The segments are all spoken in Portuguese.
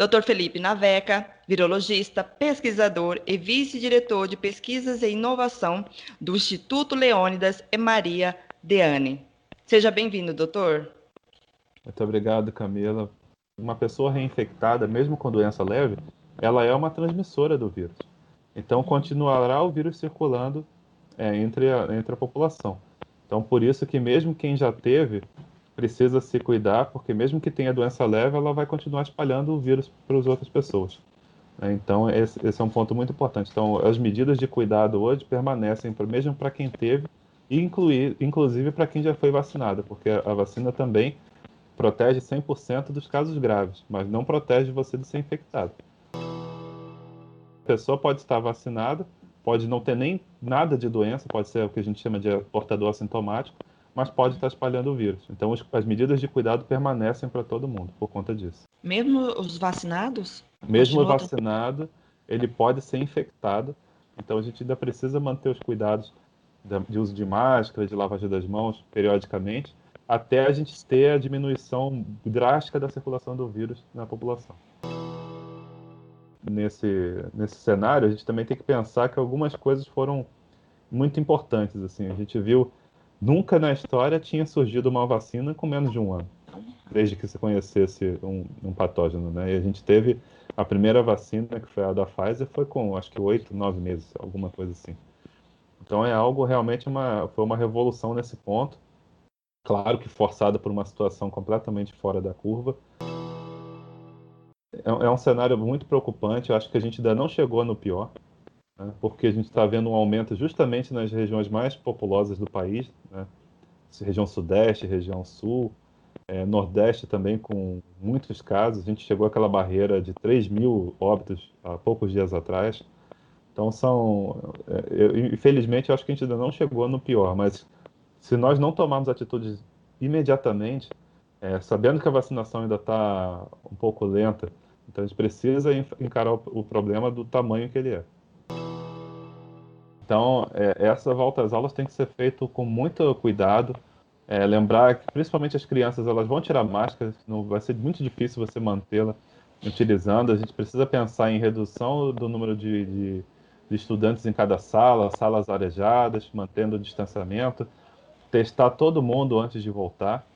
Dr. Felipe Naveca, virologista, pesquisador e vice-diretor de pesquisas e inovação do Instituto Leônidas e Maria Deane. Seja bem-vindo, doutor. Muito obrigado, Camila. Uma pessoa reinfectada, mesmo com doença leve, ela é uma transmissora do vírus. Então, continuará o vírus circulando é, entre, a, entre a população. Então, por isso que mesmo quem já teve, precisa se cuidar, porque mesmo que tenha doença leve, ela vai continuar espalhando o vírus para as outras pessoas. Né? Então, esse, esse, é um ponto muito importante. Então, as medidas de cuidado hoje permanecem, mesmo para quem teve, e incluir, inclusive para quem já foi vacinado, porque a vacina também protege 100% dos casos graves, mas não protege você de ser infectado. A pessoa pode estar vacinada, pode não ter nem nada de doença, pode ser o que a gente chama de portador assintomático, mas pode estar espalhando o vírus. Então, as medidas de cuidado permanecem para todo mundo por conta disso. Mesmo os vacinados? Mesmo vacinado, ele pode ser infectado. Então, a gente ainda precisa manter os cuidados de uso de máscara, de lavagem das mãos periodicamente, até a gente ter a diminuição drástica da circulação do vírus na população. Nesse, nesse cenário, a gente também tem que pensar que algumas coisas foram muito importantes. Assim, a gente viu nunca na história tinha surgido uma vacina com menos de um ano, desde que se conhecesse um, um patógeno, né? E a gente teve a primeira vacina, que foi a da Pfizer, foi com acho que oito, nove meses, alguma coisa assim. Então é algo realmente uma foi uma revolução nesse ponto. Claro que forçada por uma situação completamente fora da curva. É, é um cenário muito preocupante. Eu acho que a gente ainda não chegou no pior né, porque a gente está vendo um aumento justamente nas regiões mais populosas do país, né, região sudeste, região sul, é, nordeste também com muitos casos. A gente chegou àquela barreira de 3 mil óbitos há poucos dias atrás. Então são, é, eu, infelizmente, eu acho que a gente ainda não chegou no pior, mas se nós não tomarmos atitudes imediatamente, é, sabendo que a vacinação ainda está um pouco lenta, então a gente precisa encarar o, o problema do tamanho que ele é. Então, é, essa volta às aulas tem que ser feito com muito cuidado. É, lembrar que, principalmente as crianças, elas vão tirar máscara, não vai ser muito difícil você mantê-la utilizando. A gente precisa pensar em redução do número de, de, de estudantes em cada sala, salas arejadas, mantendo o distanciamento, testar todo mundo antes de voltar.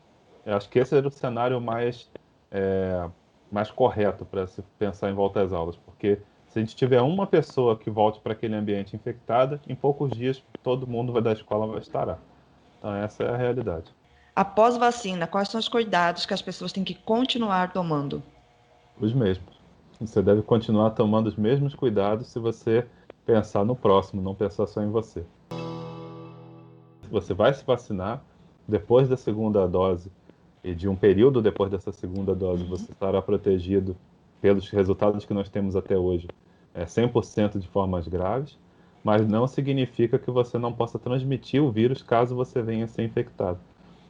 Eu acho que esse era o cenário mais, é, mais correto para se pensar em volta às aulas, porque se a gente tiver uma pessoa que volte para aquele ambiente infectada, em poucos dias todo mundo da escola vai estar. Então essa é a realidade. Após vacina, quais são os cuidados que as pessoas têm que continuar tomando? Os mesmos. Você deve continuar tomando os mesmos cuidados se você pensar no próximo, não pensar só em você. Você vai se vacinar depois da segunda dose e de um período depois dessa segunda dose, você estará protegido pelos resultados que nós temos até hoje é, 100% de formas graves, mas não significa que você não possa transmitir o vírus caso você venha ser infectado.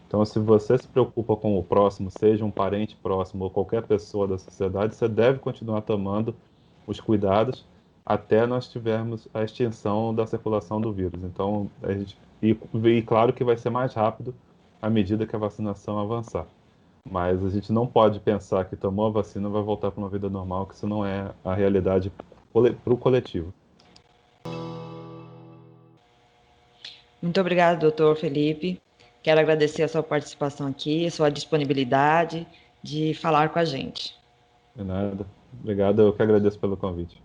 Então, se você se preocupa com o próximo, seja um parente próximo ou qualquer pessoa da sociedade, você deve continuar tomando os cuidados até nós tivermos a extinção da circulação do vírus. Então, a gente, e, e claro que vai ser mais rápido à medida que a vacinação avançar. Mas a gente não pode pensar que tomou a vacina vai voltar para uma vida normal, que isso não é a realidade para o coletivo. Muito obrigado, doutor Felipe. Quero agradecer a sua participação aqui, a sua disponibilidade de falar com a gente. De nada. Obrigado, eu que agradeço pelo convite.